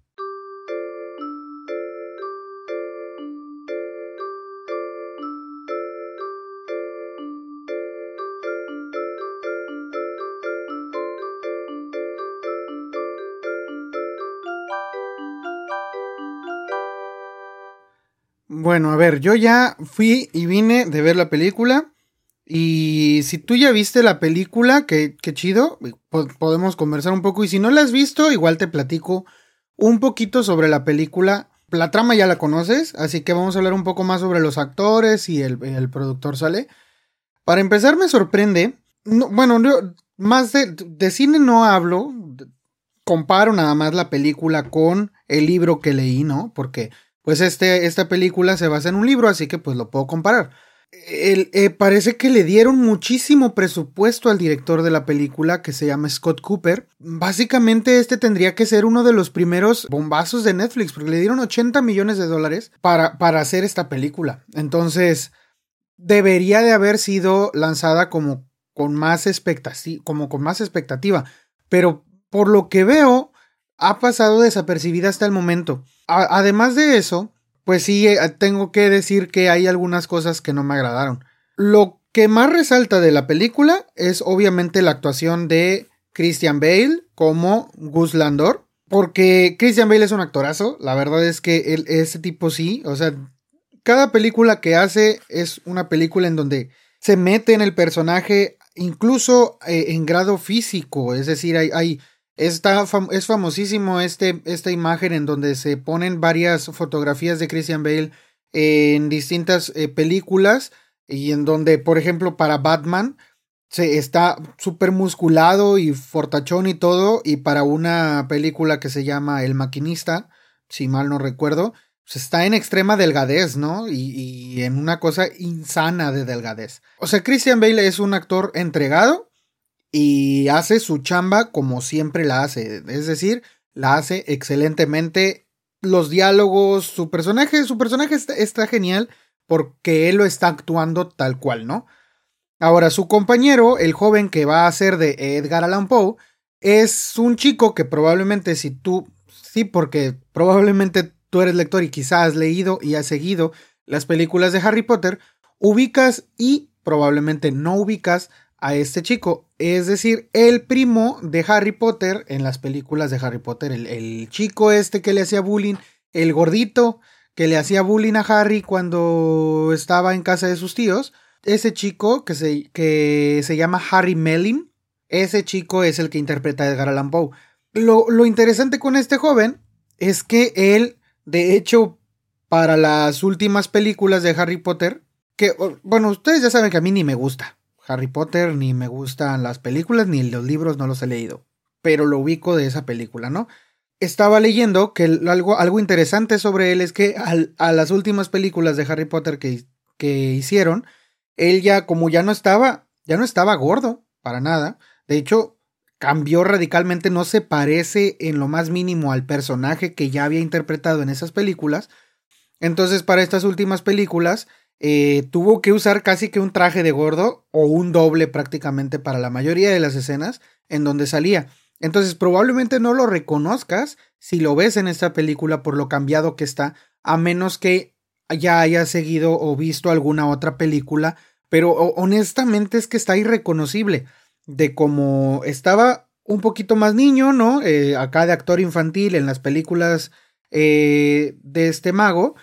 Bueno, a ver, yo ya fui y vine de ver la película. Y si tú ya viste la película, qué, chido, podemos conversar un poco. Y si no la has visto, igual te platico un poquito sobre la película. La trama ya la conoces, así que vamos a hablar un poco más sobre los actores y el, productor, ¿sale? Para empezar, me sorprende. bueno, más de, de cine no hablo. Comparo nada más la película con el libro que leí, ¿no? Porque pues este, esta película se basa en un libro, así que pues lo puedo comparar. Eh, parece que le dieron muchísimo presupuesto al director de la película que se llama Scott Cooper. Básicamente este tendría que ser uno de los primeros bombazos de Netflix porque le dieron 80 millones de dólares para, para hacer esta película. Entonces debería de haber sido lanzada como con más como con más expectativa. Pero por lo que veo ha pasado desapercibida hasta el momento además de eso, pues sí, eh, tengo que decir que hay algunas cosas que no me agradaron. Lo que más resalta de la película es obviamente la actuación de Christian Bale como Gus Landor. Porque Christian Bale es un actorazo. La verdad es que ese tipo sí. O sea, cada película que hace es una película en donde se mete en el personaje, incluso eh, en grado físico. Es decir, hay, hay Está es famosísimo este, esta imagen en donde se ponen varias fotografías de Christian Bale en distintas eh, películas y en donde, por ejemplo, para Batman se está súper musculado y fortachón y todo y para una película que se llama El maquinista, si mal no recuerdo, está en extrema delgadez, ¿no? Y, y en una cosa insana de delgadez. O sea, Christian Bale es un actor entregado y hace su chamba como siempre la hace, es decir, la hace excelentemente. Los diálogos, su personaje, su personaje está, genial porque él lo está actuando tal cual, ¿no? Ahora, su compañero, el joven que va a ser de Edgar Allan Poe, es un chico que probablemente si tú, sí, porque probablemente tú eres lector y quizás has leído y has seguido las películas de Harry Potter, ubicas y probablemente no ubicas a este chico. Es decir, el primo de Harry Potter en las películas de Harry Potter. El, chico este que le hacía bullying, el gordito que le hacía bullying a Harry cuando estaba en casa de sus tíos. Ese chico que se, que se llama Harry Melling. Ese chico es el que interpreta a Edgar Allan Poe. Lo, lo interesante con este joven es que él, de hecho, para las últimas películas de Harry Potter, que, bueno, ustedes ya saben que a mí ni me gusta. Harry Potter, ni me gustan las películas, ni los libros no los he leído, pero lo ubico de esa película, ¿no? Estaba leyendo que algo, algo interesante sobre él es que a las últimas películas de Harry Potter que, que hicieron, él ya, como ya no estaba, ya no estaba gordo, para nada. De hecho, cambió radicalmente, no se parece en lo más mínimo al personaje que ya había interpretado en esas películas. Entonces, para estas últimas películas, eh, tuvo que usar casi que un traje de gordo o un doble prácticamente para la mayoría de las escenas en donde salía. Entonces probablemente no lo reconozcas si lo ves en esta película por lo cambiado que está, a menos que ya hayas seguido o visto alguna otra película, pero honestamente es que está irreconocible de cómo estaba un poquito más niño, ¿no? Eh, acá de actor infantil en las películas eh, de este mago,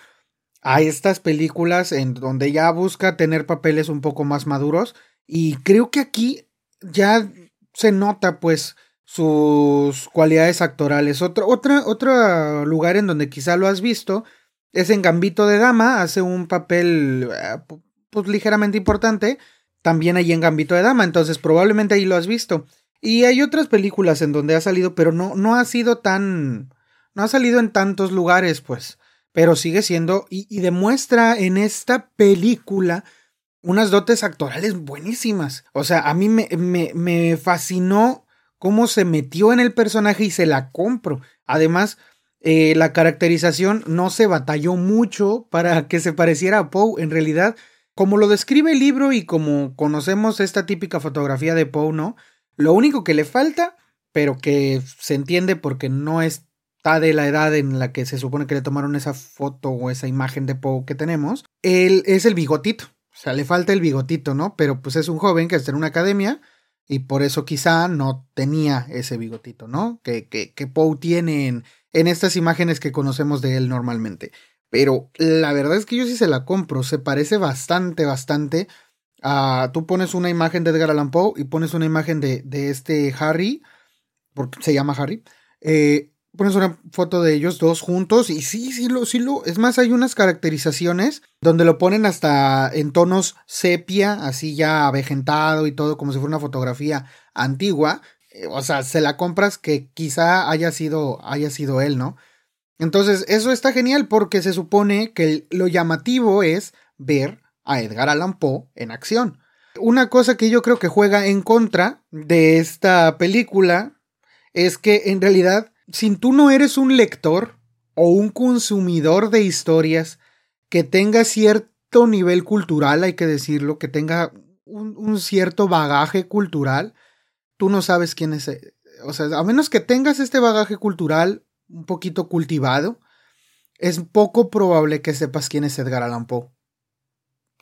a estas películas en donde ya busca tener papeles un poco más maduros y creo que aquí ya se nota pues sus cualidades actorales. Otro, otra, otro lugar en donde quizá lo has visto es en Gambito de Dama, hace un papel eh, pues ligeramente importante también ahí en Gambito de Dama, entonces probablemente ahí lo has visto. Y hay otras películas en donde ha salido, pero no, no ha sido tan... no ha salido en tantos lugares, pues. Pero sigue siendo y, demuestra en esta película unas dotes actorales buenísimas. O sea, a mí me, me, me fascinó cómo se metió en el personaje y se la compro. Además, eh, la caracterización no se batalló mucho para que se pareciera a Poe. En realidad, como lo describe el libro y como conocemos esta típica fotografía de Poe, ¿no? Lo único que le falta, pero que se entiende porque no está de la edad en la que se supone que le tomaron esa foto o esa imagen de Poe que tenemos, él es el bigotito. O sea, le falta el bigotito, ¿no? Pero pues es un joven que está en una academia y por eso quizá no tenía ese bigotito, ¿no? Que, que, que Poe tiene en, en estas imágenes que conocemos de él normalmente. Pero la verdad es que yo sí se la compro, se parece bastante, bastante a... Tú pones una imagen de Edgar Allan Poe y pones una imagen de, de este Harry, porque se llama Harry, eh, pones una foto de ellos dos juntos y sí, sí lo, sí lo, es más, hay unas caracterizaciones donde lo ponen hasta en tonos sepia, así ya avejentado y todo, como si fuera una fotografía antigua. Eh, o sea, se la compras que quizá haya sido, haya sido él, ¿no? Entonces, eso está genial porque se supone que lo llamativo es ver a Edgar Allan Poe en acción. Una cosa que yo creo que juega en contra de esta película es que en realidad si tú no eres un lector o un consumidor de historias que tenga cierto nivel cultural, hay que decirlo, que tenga un, cierto bagaje cultural, tú no sabes quién es. O sea, a menos que tengas este bagaje cultural un poquito cultivado, es poco probable que sepas quién es Edgar Allan Poe.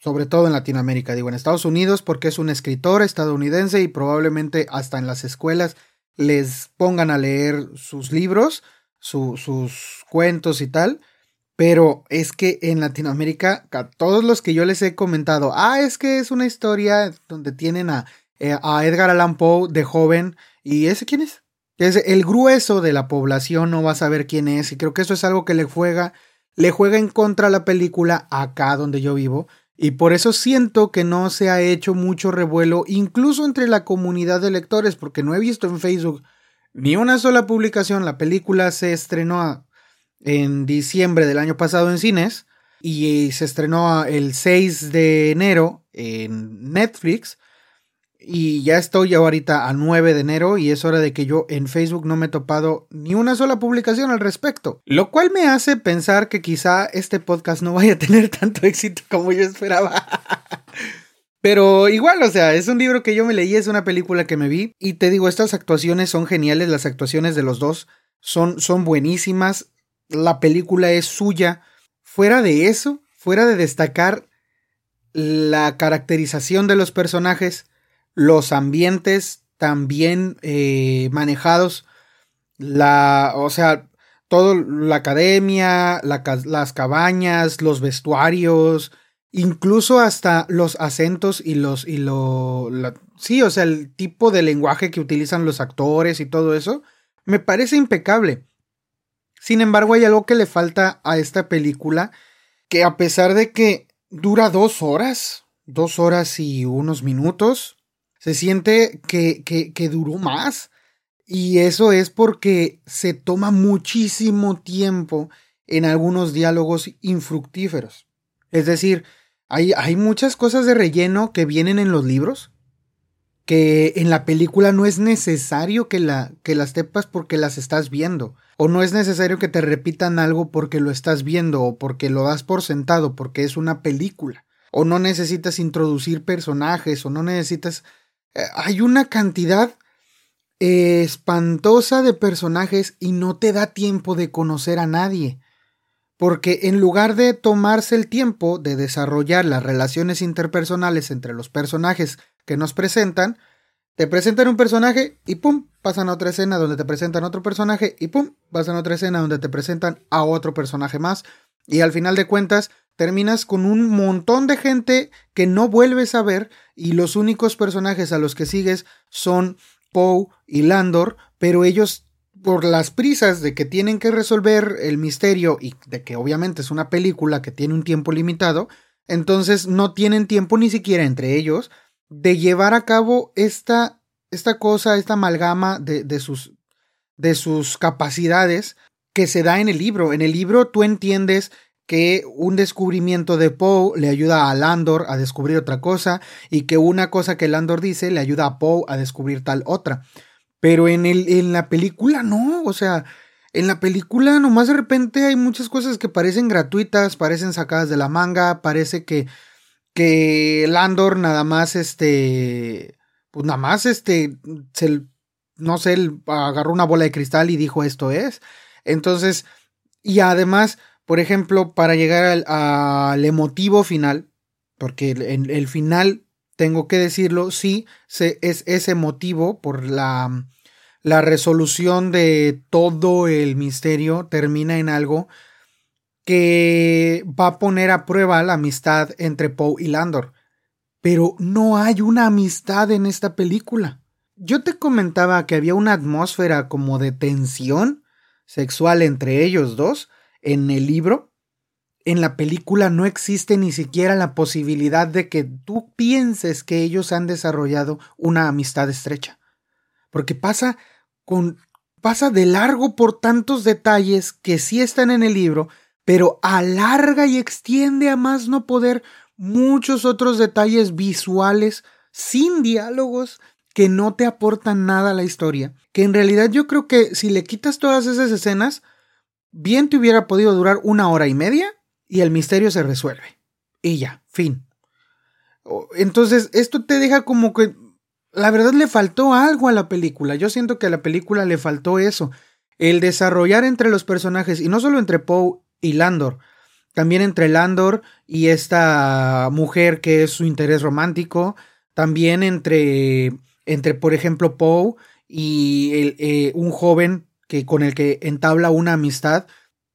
Sobre todo en Latinoamérica, digo, en Estados Unidos, porque es un escritor estadounidense y probablemente hasta en las escuelas les pongan a leer sus libros, sus cuentos y tal. Pero es que en Latinoamérica, todos los que yo les he comentado, ah, es que es una historia donde tienen a, eh, a Edgar Allan Poe de joven. ¿Y ese quién es? Es el grueso de la población no va a saber quién es. Y creo que eso es algo que le juega, le juega en contra a la película acá donde yo vivo. Y por eso siento que no se ha hecho mucho revuelo, incluso entre la comunidad de lectores, porque no he visto en Facebook ni una sola publicación. La película se estrenó en diciembre del año pasado en cines y se estrenó el 6 de enero en Netflix. Y ya estoy ahorita a 9 de enero y es hora de que yo en Facebook no me he topado ni una sola publicación al respecto. Lo cual me hace pensar que quizá este podcast no vaya a tener tanto éxito como yo esperaba. Pero igual, o sea, es un libro que yo me leí, es una película que me vi y te digo, estas actuaciones son geniales, las actuaciones de los dos son, son buenísimas, la película es suya. Fuera de eso, fuera de destacar la caracterización de los personajes, los ambientes también eh, manejados, la, o sea, todo, la academia, las cabañas, los vestuarios, incluso hasta los acentos y los, y lo, sí, o sea, el tipo de lenguaje que utilizan los actores y todo eso, me parece impecable. Sin embargo, hay algo que le falta a esta película, que a pesar de que dura dos horas, dos horas y unos minutos, se siente que, que, que duró más. Y eso es porque se toma muchísimo tiempo en algunos diálogos infructíferos. Es decir, hay, hay, muchas cosas de relleno que vienen en los libros, que en la película no es necesario que, la, que las tepas porque las estás viendo, o no es necesario que te repitan algo porque lo estás viendo, o porque lo das por sentado, porque es una película, o no necesitas introducir personajes, o no necesitas hay una cantidad espantosa de personajes y no te da tiempo de conocer a nadie. Porque en lugar de tomarse el tiempo de desarrollar las relaciones interpersonales entre los personajes que nos presentan, te presentan un personaje y pum, pasan a otra escena donde te presentan otro personaje y pum, pasan a otra escena donde te presentan a otro personaje más. Y al final de cuentas, terminas con un montón de gente que no vuelves a ver y los únicos personajes a los que sigues son Poe y Landor, pero ellos por las prisas de que tienen que resolver el misterio y de que obviamente es una película que tiene un tiempo limitado, entonces no tienen tiempo ni siquiera entre ellos de llevar a cabo esta, esta cosa, esta amalgama de, de, sus, de sus capacidades que se da en el libro. En el libro tú entiendes que un descubrimiento de Poe le ayuda a Landor a descubrir otra cosa y que una cosa que Landor dice le ayuda a Poe a descubrir tal otra. Pero en, el, en la película no, o sea, en la película nomás de repente hay muchas cosas que parecen gratuitas, parecen sacadas de la manga, parece que, que Landor nada más, este, pues nada más, este, se, no sé, agarró una bola de cristal y dijo esto es. Entonces, y además, por ejemplo, para llegar al, emotivo final, porque el, el, final, tengo que decirlo, sí, es, es emotivo por la, la resolución de todo el misterio termina en algo que va a poner a prueba la amistad entre Poe y Landor. Pero no hay una amistad en esta película. Yo te comentaba que había una atmósfera como de tensión sexual entre ellos dos en el libro, en la película no existe ni siquiera la posibilidad de que tú pienses que ellos han desarrollado una amistad estrecha. Porque pasa con pasa de largo por tantos detalles que sí están en el libro, pero alarga y extiende a más no poder muchos otros detalles visuales sin diálogos que no te aportan nada a la historia. Que en realidad yo creo que si le quitas todas esas escenas, bien te hubiera podido durar una hora y media y el misterio se resuelve. Y ya, fin. Entonces, esto te deja como que la verdad le faltó algo a la película. Yo siento que a la película le faltó eso. El desarrollar entre los personajes, y no solo entre Poe y Landor, también entre Landor y esta mujer que es su interés romántico, también entre, entre por ejemplo, Poe y eh, un joven que, con el que entabla una amistad,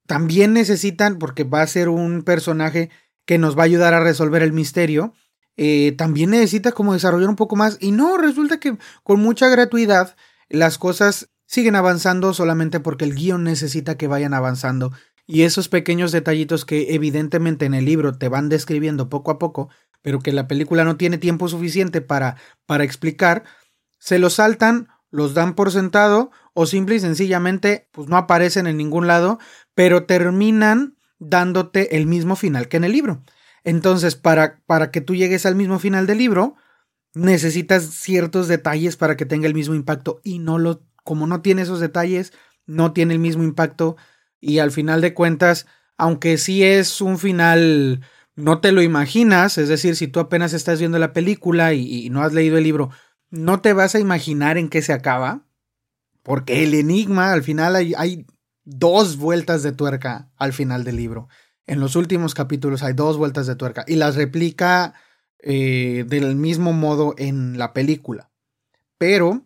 también necesitan, porque va a ser un personaje que nos va a ayudar a resolver el misterio, eh, también necesita como desarrollar un poco más. Y no, resulta que con mucha gratuidad las cosas siguen avanzando solamente porque el guion necesita que vayan avanzando. Y esos pequeños detallitos que evidentemente en el libro te van describiendo poco a poco, pero que la película no tiene tiempo suficiente para, para explicar, se los saltan los dan por sentado o simple y sencillamente pues no aparecen en ningún lado, pero terminan dándote el mismo final que en el libro. Entonces, para, para que tú llegues al mismo final del libro, necesitas ciertos detalles para que tenga el mismo impacto. Y no lo, como no tiene esos detalles, no tiene el mismo impacto. Y al final de cuentas, aunque sí es un final, no te lo imaginas, es decir, si tú apenas estás viendo la película y, y no has leído el libro, no te vas a imaginar en qué se acaba, porque el enigma, al final hay, dos vueltas de tuerca al final del libro. En los últimos capítulos hay dos vueltas de tuerca y las replica eh, del mismo modo en la película. Pero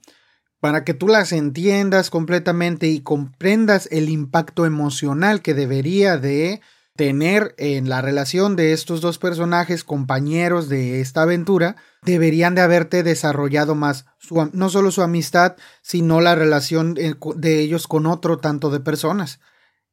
para que tú las entiendas completamente y comprendas el impacto emocional que debería de tener en la relación de estos dos personajes, compañeros de esta aventura, deberían de haberte desarrollado más su, no solo su amistad, sino la relación eh, de ellos con otro tanto de personas.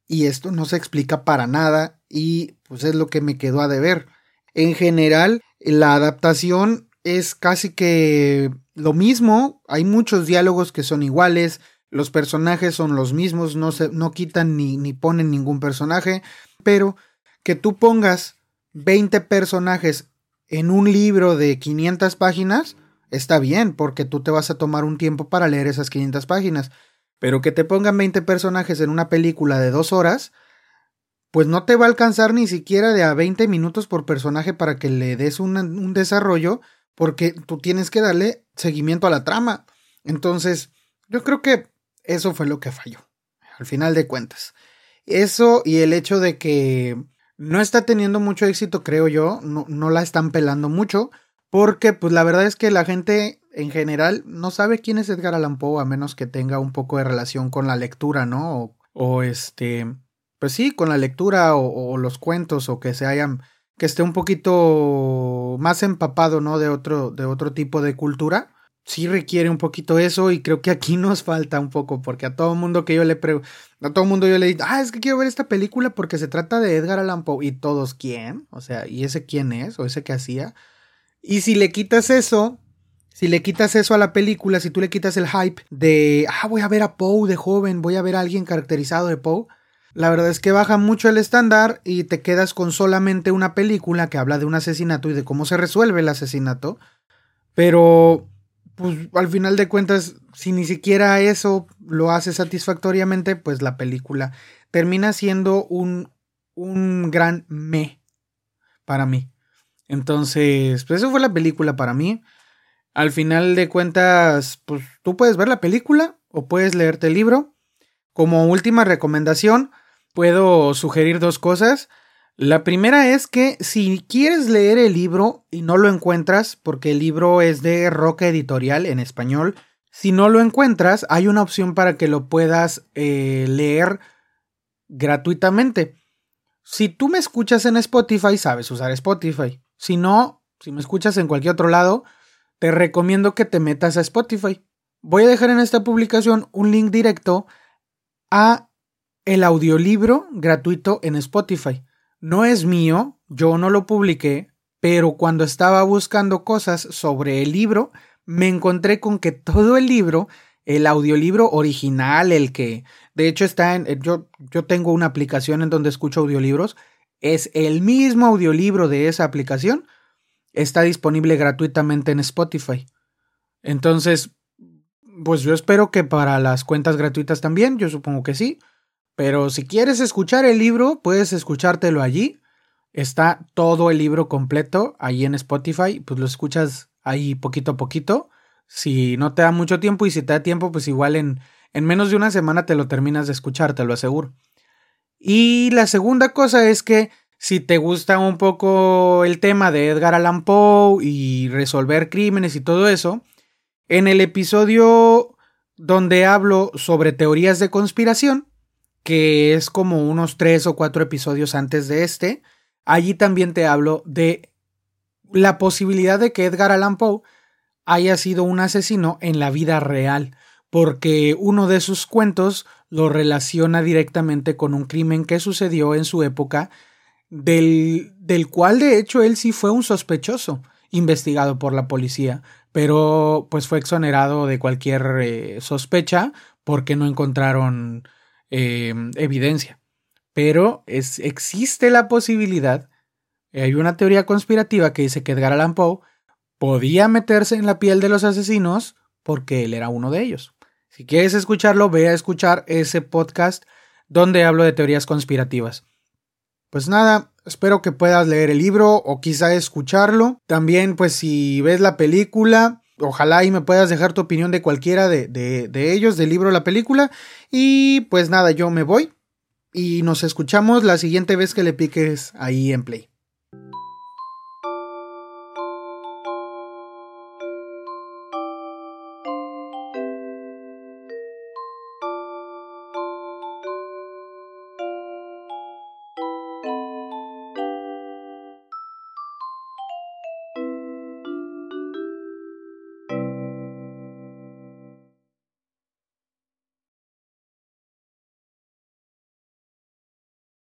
Y esto no se explica para nada y pues es lo que me quedó a deber. En general, la adaptación es casi que lo mismo, hay muchos diálogos que son iguales, los personajes son los mismos, no, se, no quitan ni, ni ponen ningún personaje, pero que tú pongas 20 personajes en un libro de 500 páginas, está bien, porque tú te vas a tomar un tiempo para leer esas 500 páginas. Pero que te pongan 20 personajes en una película de dos horas, pues no te va a alcanzar ni siquiera de a 20 minutos por personaje para que le des un desarrollo, porque tú tienes que darle seguimiento a la trama. Entonces, yo creo que eso fue lo que falló, al final de cuentas. Eso y el hecho de que no está teniendo mucho éxito, creo yo, no, no la están pelando mucho, porque pues la verdad es que la gente en general no sabe quién es Edgar Allan Poe a menos que tenga un poco de relación con la lectura, ¿no? O, o este, pues sí, con la lectura o, o, los cuentos o que se hayan, que esté un poquito más empapado, ¿no? De otro, de otro tipo de cultura sí requiere un poquito eso y creo que aquí nos falta un poco porque a todo mundo que yo le pregunto, a todo mundo yo le digo, ah, es que quiero ver esta película porque se trata de Edgar Allan Poe y todos quién, o sea, y ese quién es o ese que hacía. Y si le quitas eso, Si le quitas eso a la película, si tú le quitas el hype de, ah, voy a ver a Poe de joven, voy a ver a alguien caracterizado de Poe, la verdad es que baja mucho el estándar y te quedas con solamente una película que habla de un asesinato y de cómo se resuelve el asesinato. Pero, pues al final de cuentas, si ni siquiera eso lo hace satisfactoriamente, pues la película termina siendo un, un gran me para mí. Entonces, pues eso fue la película para mí. Al final de cuentas, pues tú puedes ver la película o puedes leerte el libro. Como última recomendación, puedo sugerir dos cosas. La primera es que si quieres leer el libro y no lo encuentras, porque el libro es de Roca Editorial en español, si no lo encuentras, hay una opción para que lo puedas eh, leer gratuitamente. Si tú me escuchas en Spotify, sabes usar Spotify. Si no, si me escuchas en cualquier otro lado, te recomiendo que te metas a Spotify. Voy a dejar en esta publicación un link directo a el audiolibro gratuito en Spotify. No es mío, yo no lo publiqué, pero cuando estaba buscando cosas sobre el libro, me encontré con que todo el libro, el audiolibro original, el que de hecho está en yo yo tengo una aplicación en donde escucho audiolibros, es el mismo audiolibro de esa aplicación, está disponible gratuitamente en Spotify. Entonces, pues yo espero que para las cuentas gratuitas también, yo supongo que sí. Pero si quieres escuchar el libro, puedes escuchártelo allí. Está todo el libro completo ahí en Spotify, pues lo escuchas ahí poquito a poquito. Si no te da mucho tiempo y si te da tiempo, pues igual en, en menos de una semana te lo terminas de escuchar, te lo aseguro. Y la segunda cosa es que si te gusta un poco el tema de Edgar Allan Poe y resolver crímenes y todo eso, en el episodio donde hablo sobre teorías de conspiración, que es como unos tres o cuatro episodios antes de este, allí también te hablo de la posibilidad de que Edgar Allan Poe haya sido un asesino en la vida real, porque uno de sus cuentos lo relaciona directamente con un crimen que sucedió en su época, del, del cual de hecho él sí fue un sospechoso, investigado por la policía, pero pues fue exonerado de cualquier eh, sospecha porque no encontraron Em, evidencia. Pero es, existe la posibilidad, hay una teoría conspirativa que dice que Edgar Allan Poe podía meterse en la piel de los asesinos porque él era uno de ellos. Si quieres escucharlo, ve a escuchar ese podcast donde hablo de teorías conspirativas. Pues nada, espero que puedas leer el libro o quizá escucharlo. También, pues si ves la película, Ojalá y me puedas dejar tu opinión de cualquiera de, de, ellos, del libro o la película. Y pues nada, yo me voy. Y nos escuchamos la siguiente vez que le piques ahí en play.